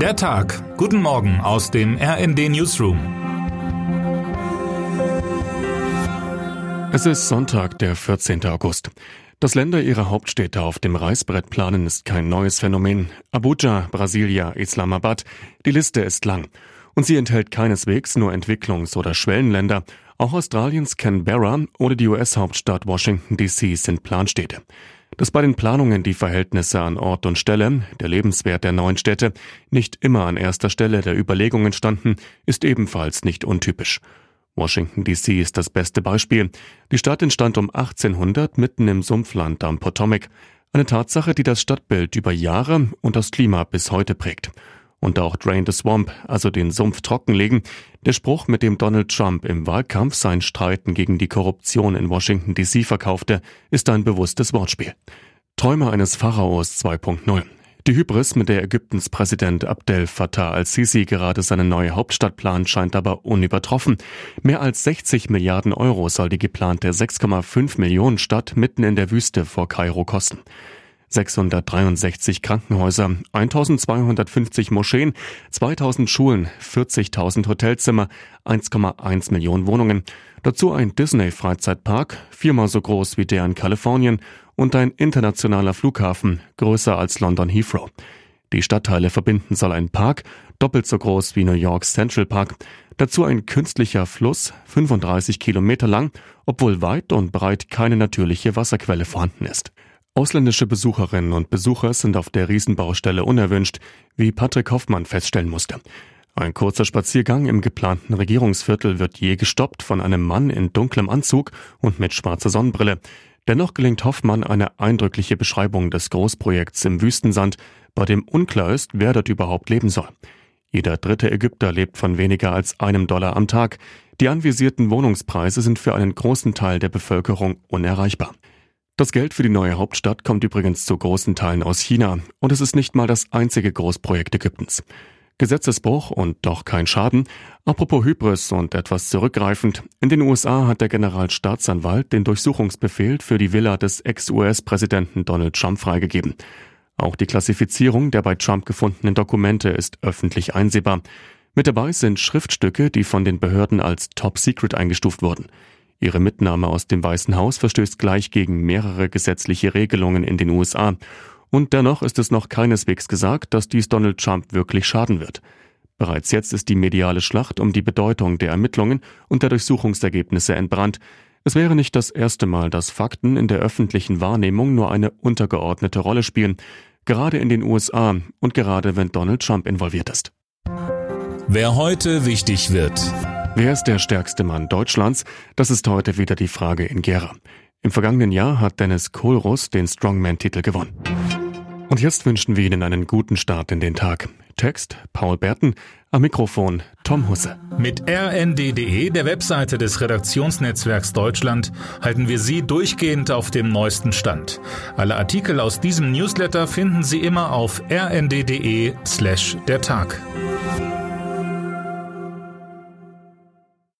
Der Tag. Guten Morgen aus dem RND Newsroom. Es ist Sonntag, der 14. August. Dass Länder ihre Hauptstädte auf dem Reißbrett planen, ist kein neues Phänomen. Abuja, Brasilia, Islamabad, die Liste ist lang. Und sie enthält keineswegs nur Entwicklungs- oder Schwellenländer. Auch Australiens Canberra oder die US-Hauptstadt Washington DC sind Planstädte. Dass bei den Planungen die Verhältnisse an Ort und Stelle, der Lebenswert der neuen Städte, nicht immer an erster Stelle der Überlegungen standen, ist ebenfalls nicht untypisch. Washington DC ist das beste Beispiel. Die Stadt entstand um 1800 mitten im Sumpfland am Potomac. Eine Tatsache, die das Stadtbild über Jahre und das Klima bis heute prägt und auch Drain the Swamp, also den Sumpf trockenlegen, der Spruch, mit dem Donald Trump im Wahlkampf sein Streiten gegen die Korruption in Washington DC verkaufte, ist ein bewusstes Wortspiel. Träume eines Pharaos 2.0. Die Hybris, mit der Ägyptens Präsident Abdel Fattah al-Sisi gerade seine neue Hauptstadt plant, scheint aber unübertroffen. Mehr als 60 Milliarden Euro soll die geplante 6,5 Millionen Stadt mitten in der Wüste vor Kairo kosten. 663 Krankenhäuser, 1250 Moscheen, 2000 Schulen, 40.000 Hotelzimmer, 1,1 Millionen Wohnungen. Dazu ein Disney-Freizeitpark, viermal so groß wie der in Kalifornien und ein internationaler Flughafen, größer als London Heathrow. Die Stadtteile verbinden soll ein Park, doppelt so groß wie New Yorks Central Park, dazu ein künstlicher Fluss, 35 Kilometer lang, obwohl weit und breit keine natürliche Wasserquelle vorhanden ist. Ausländische Besucherinnen und Besucher sind auf der Riesenbaustelle unerwünscht, wie Patrick Hoffmann feststellen musste. Ein kurzer Spaziergang im geplanten Regierungsviertel wird je gestoppt von einem Mann in dunklem Anzug und mit schwarzer Sonnenbrille. Dennoch gelingt Hoffmann eine eindrückliche Beschreibung des Großprojekts im Wüstensand, bei dem unklar ist, wer dort überhaupt leben soll. Jeder dritte Ägypter lebt von weniger als einem Dollar am Tag. Die anvisierten Wohnungspreise sind für einen großen Teil der Bevölkerung unerreichbar. Das Geld für die neue Hauptstadt kommt übrigens zu großen Teilen aus China und es ist nicht mal das einzige Großprojekt Ägyptens. Gesetzesbruch und doch kein Schaden. Apropos Hybris und etwas zurückgreifend. In den USA hat der Generalstaatsanwalt den Durchsuchungsbefehl für die Villa des Ex-US-Präsidenten Donald Trump freigegeben. Auch die Klassifizierung der bei Trump gefundenen Dokumente ist öffentlich einsehbar. Mit dabei sind Schriftstücke, die von den Behörden als Top Secret eingestuft wurden. Ihre Mitnahme aus dem Weißen Haus verstößt gleich gegen mehrere gesetzliche Regelungen in den USA. Und dennoch ist es noch keineswegs gesagt, dass dies Donald Trump wirklich schaden wird. Bereits jetzt ist die mediale Schlacht um die Bedeutung der Ermittlungen und der Durchsuchungsergebnisse entbrannt. Es wäre nicht das erste Mal, dass Fakten in der öffentlichen Wahrnehmung nur eine untergeordnete Rolle spielen, gerade in den USA und gerade wenn Donald Trump involviert ist. Wer heute wichtig wird. Wer ist der stärkste Mann Deutschlands? Das ist heute wieder die Frage in Gera. Im vergangenen Jahr hat Dennis Kohlruss den Strongman-Titel gewonnen. Und jetzt wünschen wir Ihnen einen guten Start in den Tag. Text Paul Berten, am Mikrofon Tom Husse. Mit rnd.de, der Webseite des Redaktionsnetzwerks Deutschland, halten wir Sie durchgehend auf dem neuesten Stand. Alle Artikel aus diesem Newsletter finden Sie immer auf rnd.de slash der Tag.